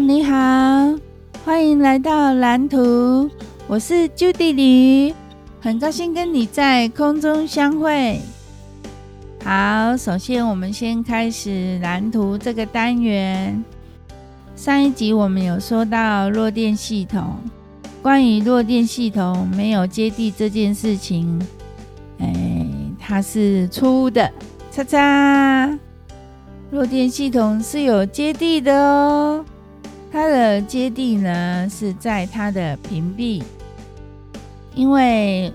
你好，欢迎来到蓝图，我是 Judy 李，很高兴跟你在空中相会。好，首先我们先开始蓝图这个单元。上一集我们有说到弱电系统，关于弱电系统没有接地这件事情，哎，它是错误的。叉叉，弱电系统是有接地的哦，它的接地呢是在它的屏蔽，因为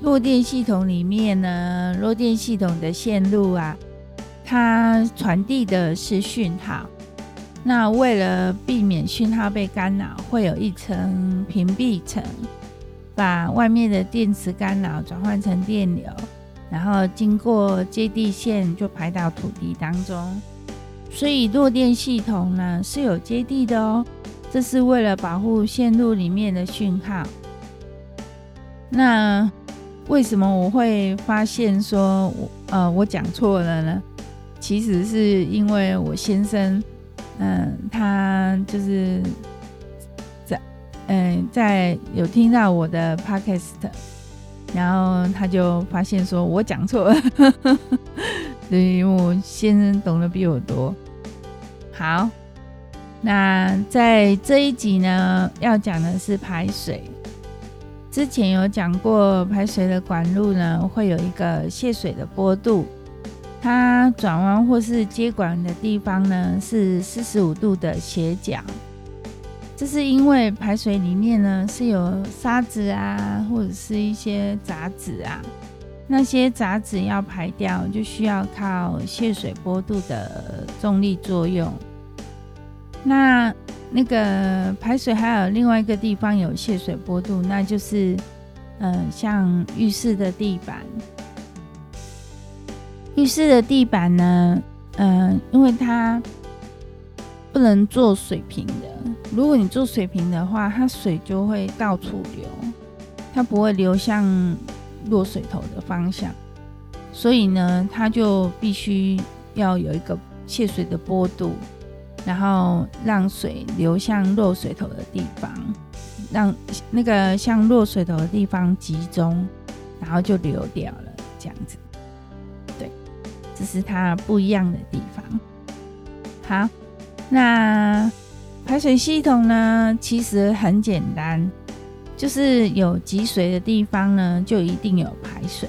弱电系统里面呢，弱电系统的线路啊，它传递的是讯号。那为了避免讯号被干扰，会有一层屏蔽层，把外面的电磁干扰转换成电流，然后经过接地线就排到土地当中。所以弱电系统呢是有接地的哦，这是为了保护线路里面的讯号。那为什么我会发现说我呃我讲错了呢？其实是因为我先生。嗯，他就是在嗯在有听到我的 podcast，然后他就发现说我讲错了，所以我先生懂得比我多。好，那在这一集呢，要讲的是排水。之前有讲过，排水的管路呢，会有一个泄水的坡度。它转弯或是接管的地方呢，是四十五度的斜角。这是因为排水里面呢是有沙子啊，或者是一些杂质啊，那些杂质要排掉，就需要靠泄水坡度的重力作用。那那个排水还有另外一个地方有泄水坡度，那就是呃，像浴室的地板。浴室的地板呢，嗯、因为它不能做水平的。如果你做水平的话，它水就会到处流，它不会流向落水头的方向。所以呢，它就必须要有一个泄水的坡度，然后让水流向落水头的地方，让那个向落水头的地方集中，然后就流掉了，这样子。对这是它不一样的地方。好，那排水系统呢，其实很简单，就是有积水的地方呢，就一定有排水。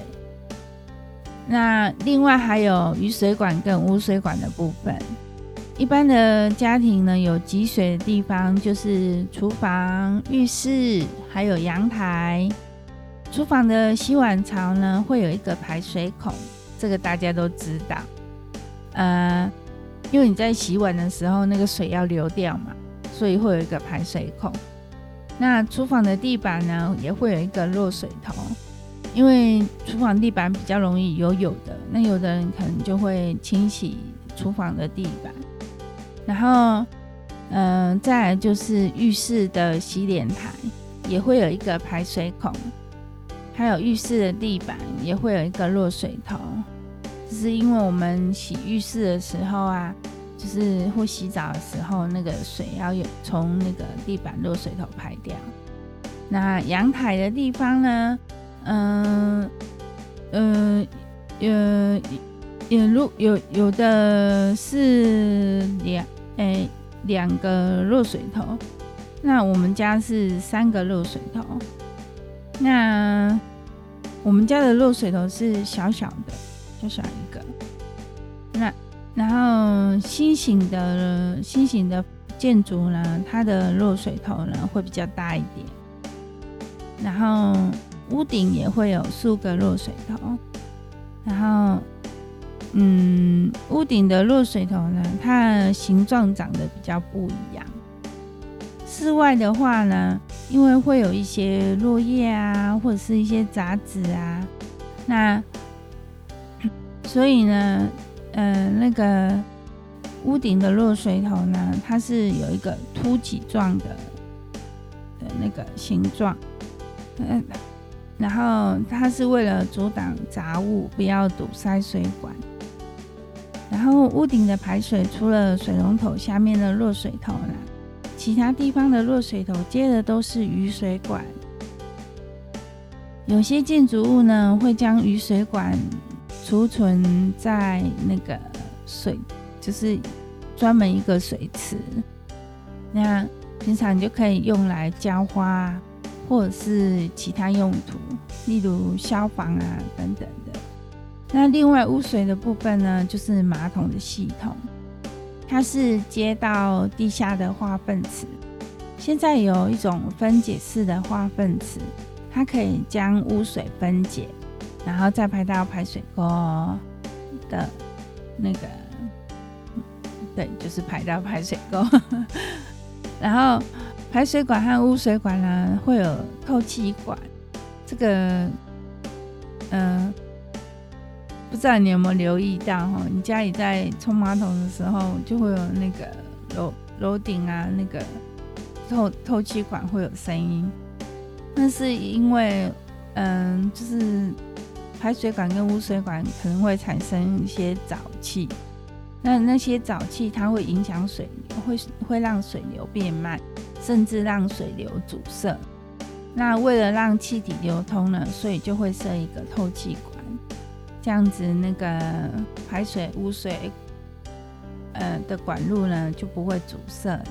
那另外还有雨水管跟污水管的部分。一般的家庭呢，有积水的地方就是厨房、浴室，还有阳台。厨房的洗碗槽呢，会有一个排水孔。这个大家都知道，呃，因为你在洗碗的时候，那个水要流掉嘛，所以会有一个排水孔。那厨房的地板呢，也会有一个落水头，因为厨房地板比较容易有油的，那有的人可能就会清洗厨房的地板。然后，嗯、再来就是浴室的洗脸台也会有一个排水孔，还有浴室的地板也会有一个落水头。是因为我们洗浴室的时候啊，就是或洗澡的时候，那个水要有从那个地板落水头排掉。那阳台的地方呢，嗯、呃，呃，有有路有有的是两诶两个落水头，那我们家是三个落水头。那我们家的落水头是小小的。就小一个，然后新型的新型的建筑呢，它的落水头呢会比较大一点，然后屋顶也会有数个落水头，然后嗯，屋顶的落水头呢，它的形状长得比较不一样。室外的话呢，因为会有一些落叶啊，或者是一些杂质啊，那。所以呢，呃，那个屋顶的落水头呢，它是有一个凸起状的的那个形状，嗯，然后它是为了阻挡杂物，不要堵塞水管。然后屋顶的排水，除了水龙头下面的落水头呢，其他地方的落水头接的都是雨水管。有些建筑物呢，会将雨水管储存在那个水，就是专门一个水池，那平常就可以用来浇花，或者是其他用途，例如消防啊等等的。那另外污水的部分呢，就是马桶的系统，它是接到地下的化粪池，现在有一种分解式的化粪池。它可以将污水分解，然后再排到排水沟的那个，对，就是排到排水沟。然后排水管和污水管呢，会有透气管。这个，嗯、不知道你有没有留意到哈？你家里在冲马桶的时候，就会有那个楼楼顶啊，那个透透气管会有声音。那是因为，嗯，就是排水管跟污水管可能会产生一些沼气，那那些沼气它会影响水流，会会让水流变慢，甚至让水流阻塞。那为了让气体流通呢，所以就会设一个透气管，这样子那个排水污水，呃的管路呢就不会阻塞。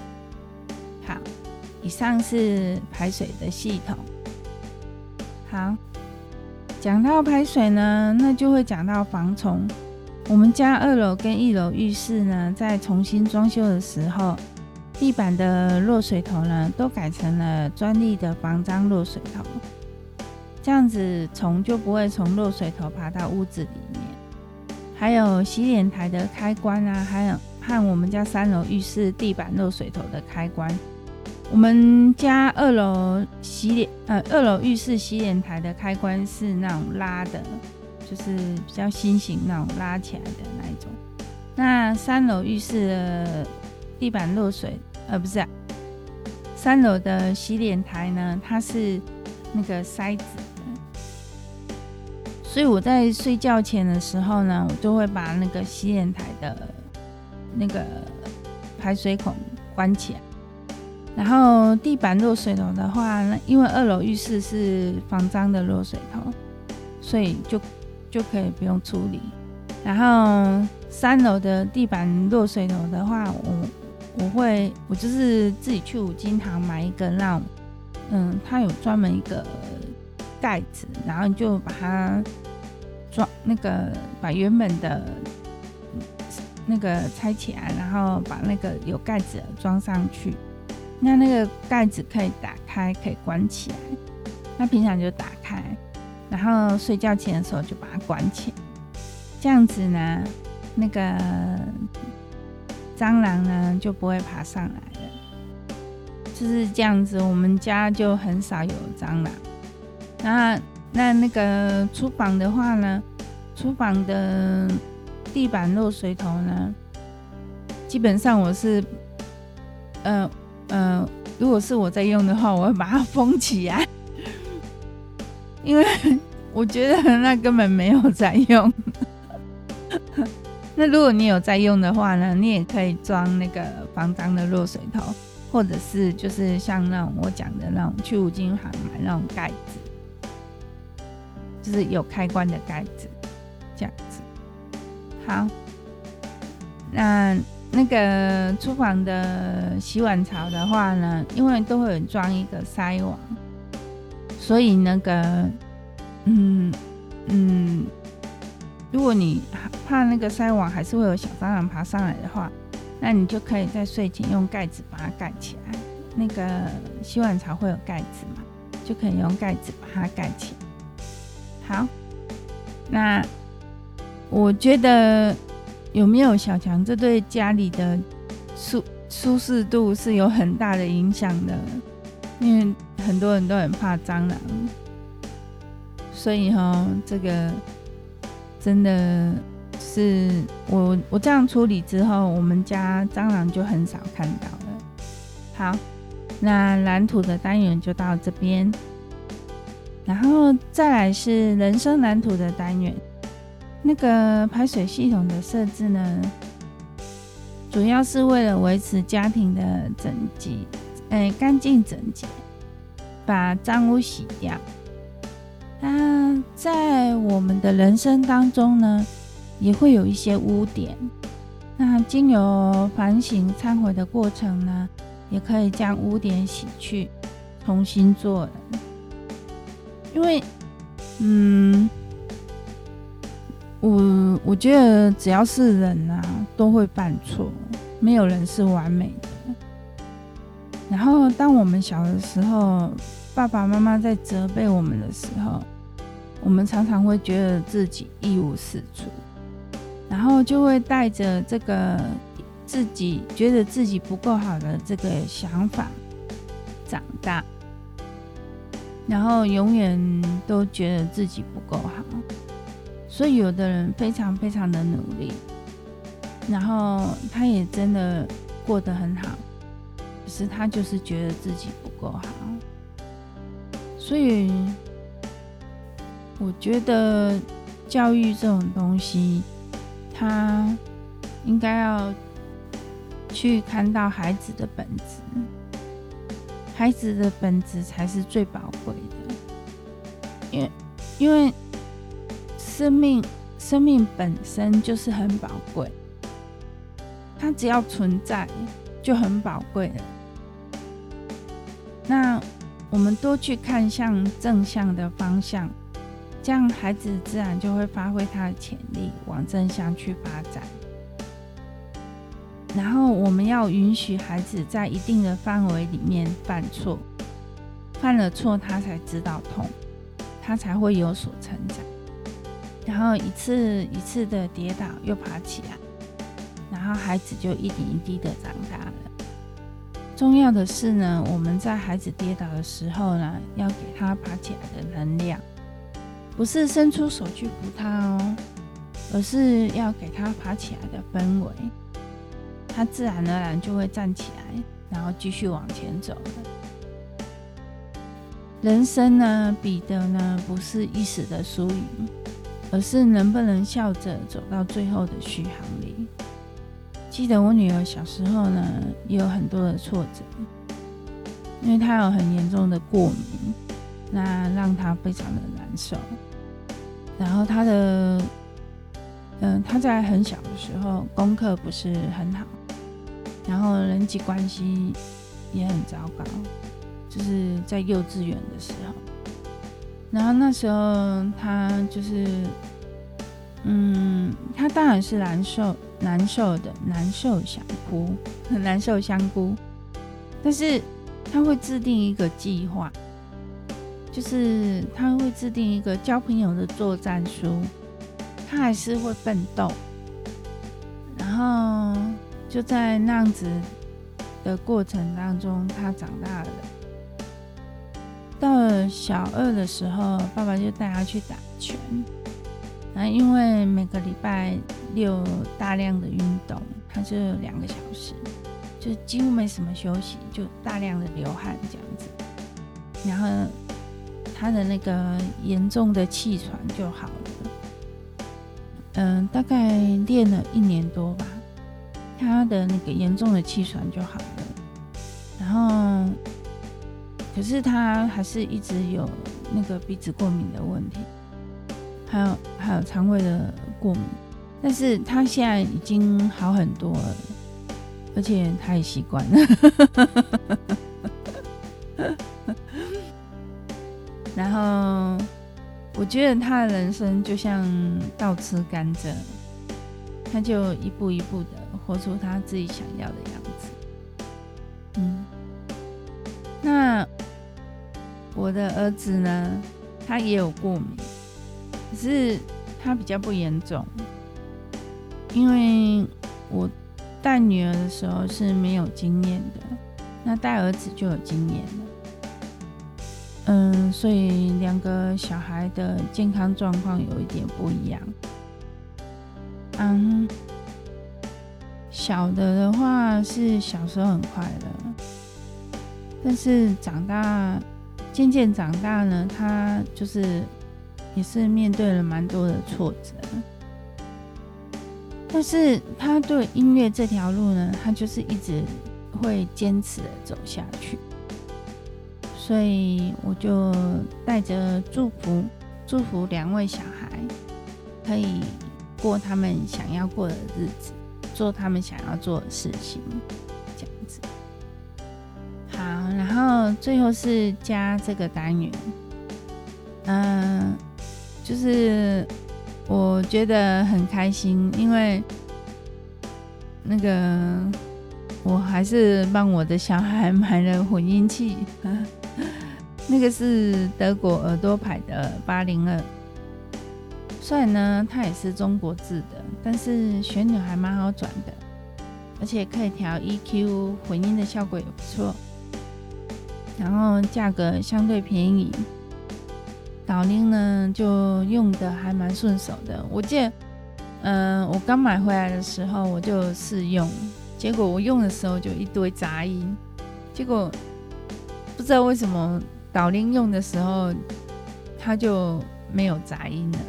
好，以上是排水的系统。好，讲到排水呢，那就会讲到防虫。我们家二楼跟一楼浴室呢，在重新装修的时候，地板的落水头呢，都改成了专利的防蟑落水头，这样子虫就不会从落水头爬到屋子里面。还有洗脸台的开关啊，还有和我们家三楼浴室地板落水头的开关。我们家二楼洗脸呃，二楼浴室洗脸台的开关是那种拉的，就是比较新型那种拉起来的那一种。那三楼浴室的地板漏水，呃，不是，三楼的洗脸台呢，它是那个塞子的，所以我在睡觉前的时候呢，我就会把那个洗脸台的那个排水孔关起来。然后地板落水头的话，那因为二楼浴室是防脏的落水头，所以就就可以不用处理。然后三楼的地板落水头的话，我我会我就是自己去五金行买一个那种，嗯，它有专门一个盖子，然后你就把它装那个把原本的那个拆起来，然后把那个有盖子的装上去。那那个盖子可以打开，可以关起来。那平常就打开，然后睡觉前的时候就把它关起来。这样子呢，那个蟑螂呢就不会爬上来了。就是这样子，我们家就很少有蟑螂。那那那个厨房的话呢，厨房的地板漏水头呢，基本上我是，呃。嗯、如果是我在用的话，我会把它封起来，因为我觉得那根本没有在用。那如果你有在用的话呢，你也可以装那个防脏的落水头，或者是就是像那种我讲的那种去五金行买那种盖子，就是有开关的盖子，这样子。好，那。那个厨房的洗碗槽的话呢，因为都会有装一个筛网，所以那个，嗯嗯，如果你怕那个筛网还是会有小蟑螂爬上来的话，那你就可以在睡前用盖子把它盖起来。那个洗碗槽会有盖子嘛，就可以用盖子把它盖起来。好，那我觉得。有没有小强？这对家里的舒舒适度是有很大的影响的，因为很多人都很怕蟑螂，所以哈，这个真的是我我这样处理之后，我们家蟑螂就很少看到了。好，那蓝图的单元就到这边，然后再来是人生蓝图的单元。那个排水系统的设置呢，主要是为了维持家庭的整洁哎，干净整洁，把脏污洗掉。那在我们的人生当中呢，也会有一些污点。那经由反省、忏悔的过程呢，也可以将污点洗去，重新做人。因为，嗯，我我觉得只要是人啊，都会犯错，没有人是完美的。然后，当我们小的时候，爸爸妈妈在责备我们的时候，我们常常会觉得自己一无是处，然后就会带着这个自己觉得自己不够好的这个想法长大，然后永远都觉得自己不够好。所以，有的人非常非常的努力，然后他也真的过得很好，可是他就是觉得自己不够好，所以。我觉得教育这种东西，他应该要去看到孩子的本质，孩子的本质才是最宝贵的。因为，因为生命，生命本身就是很宝贵，它只要存在就很宝贵了。那我们多去看向正向的方向。这样，孩子自然就会发挥他的潜力，往正向去发展。然后，我们要允许孩子在一定的范围里面犯错，犯了错他才知道痛，他才会有所成长。然后一次一次的跌倒又爬起来，然后孩子就一点一滴的长大了。重要的是呢，我们在孩子跌倒的时候呢，要给他爬起来的能量。不是伸出手去扶他哦，而是要给他爬起来的氛围，他自然而然就会站起来，然后继续往前走了。人生呢，比的呢不是一时的输赢，而是能不能笑着走到最后的续航里。记得我女儿小时候呢，也有很多的挫折，因为她有很严重的过敏。那让她非常的难受，然后她的，嗯、呃，他在很小的时候功课不是很好，然后人际关系也很糟糕，就是在幼稚园的时候，然后那时候他就是，嗯，他当然是难受难受的，难受想哭，很 难受香菇，但是他会制定一个计划。就是他会制定一个交朋友的作战书，他还是会奋斗，然后就在那样子的过程当中，他长大了。到小二的时候，爸爸就带他去打拳，然后因为每个礼拜六大量的运动，他就两个小时，就几乎没什么休息，就大量的流汗这样子，然后。他的那个严重的气喘就好了，嗯，大概练了一年多吧，他的那个严重的气喘就好了。然后，可是他还是一直有那个鼻子过敏的问题，还有还有肠胃的过敏，但是他现在已经好很多了，而且他也习惯了。然后，我觉得他的人生就像倒吃甘蔗，他就一步一步的活出他自己想要的样子。我的儿子呢，他也有过敏，可是他比较不严重，因为我带女儿的时候是没有经验的，那带儿子就有经验了。嗯，所以两个小孩的健康状况有一点不一样。嗯，小的的话是小时候很快乐，但是长大渐渐长大呢，他就是也是面对了蛮多的挫折。但是他对音乐这条路呢，他就是一直会坚持的走下去。所以我就带着祝福，祝福两位小孩可以过他们想要过的日子，做他们想要做的事情，然后最后是加这个单元，嗯、就是我觉得很开心，因为那个我还是帮我的小孩买了混音器。那个是德国耳朵牌的八零二，虽然呢它也是中国制的，但是旋钮还蛮好转的，而且可以调 EQ，混音的效果也不错。然后价格相对便宜，导铃呢就用的还蛮顺手的。我记得，嗯、我刚买回来的时候我就试用，结果我用的时候就一堆杂音，结果不知道为什么。导铃用的时候，它就没有杂音了，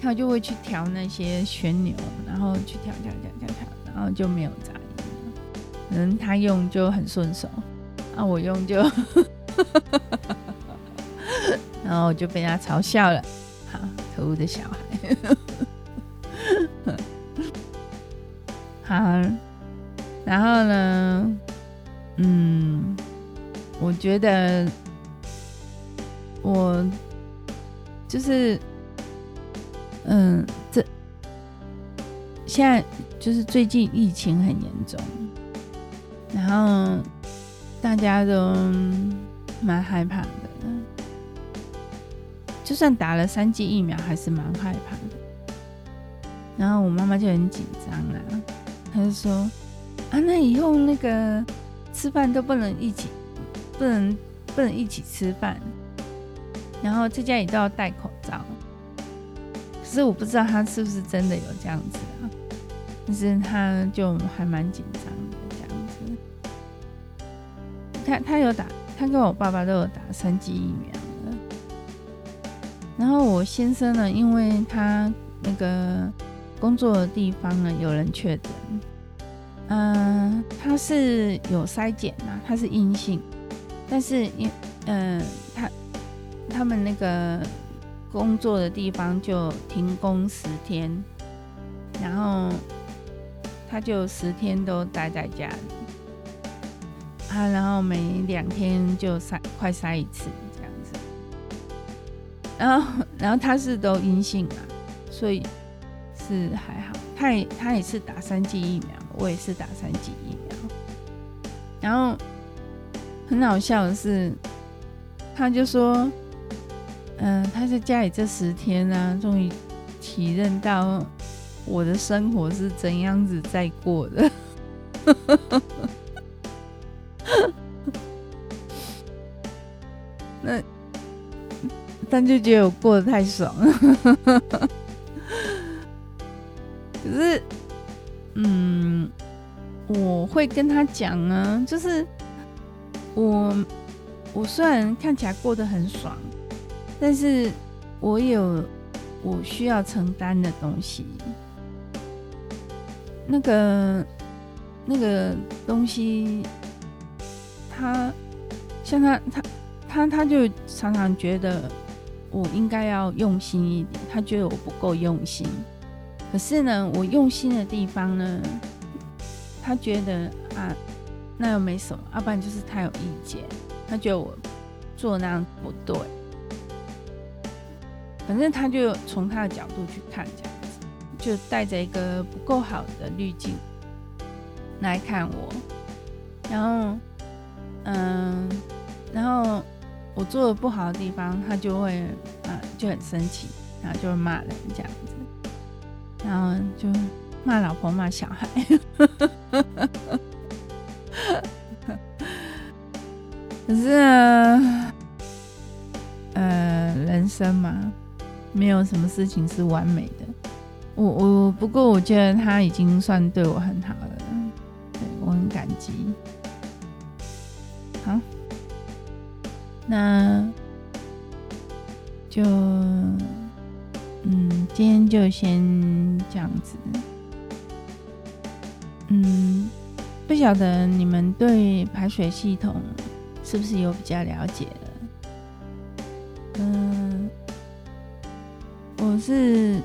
它就会去调那些旋钮，然后去调调调调调，然后就没有杂音了。可能他用就很顺手，啊，我用就，然后我就被他嘲笑了，好，可恶的小孩。好，然后呢，嗯，我觉得。我就是，嗯，这现在就是最近疫情很严重，然后大家都蛮害怕的。就算打了三剂疫苗，还是蛮害怕的。然后我妈妈就很紧张啊，她就说：“啊，那以后那个吃饭都不能一起，不能不能一起吃饭。”然后在家里都要戴口罩，可是我不知道他是不是真的有这样子啊，但是他就还蛮紧张。他他有打，他跟我爸爸都有打三剂疫苗了。然后我先生呢，因为他那个工作的地方呢有人确诊，嗯、他是有筛检啊，他是阴性，但是因嗯、他。他们那个工作的地方就停工十天，然后他就十天都待在家里，啊，然后每两天就塞，快塞一次这样子，然后然后他是都阴性啊，所以是还好，他也他也是打三剂疫苗，我也是打三剂疫苗，然后很好笑的是，他就说。嗯，他在家里这十天呢、终于体认到我的生活是怎样子在过的。他就觉得我过得太爽了。可是，嗯，我会跟他讲啊，就是我我虽然看起来过得很爽。但是我有我需要承担的东西，那个那个东西，他像他他他他就常常觉得我应该要用心一点，他觉得我不够用心。可是呢，我用心的地方呢，他觉得啊，那又没什么，要不然就是他有意见，他觉得我做那样不对。反正他就从他的角度去看，这样子，就带着一个不够好的滤镜来看我，然后，嗯，然后我做的不好的地方，他就会啊就很生气，然后就会骂人这样子，然后就骂老婆骂小孩，可是呢，呃，人生嘛。没有什么事情是完美的，我我不过我觉得他已经算对我很好了，那就嗯，今天就先这样子。嗯，不晓得你们对排水系统是不是有比较了解了？嗯，我是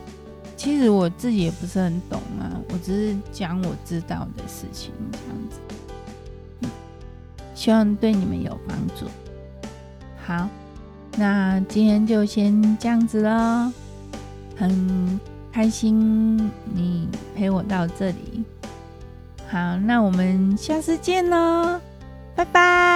其实我自己也不是很懂啊，我只是讲我知道的事情这样子。希望对你们有帮助。好，那今天就先这样子喽，很开心你陪我到这里。好，那我们下次见喽，拜拜。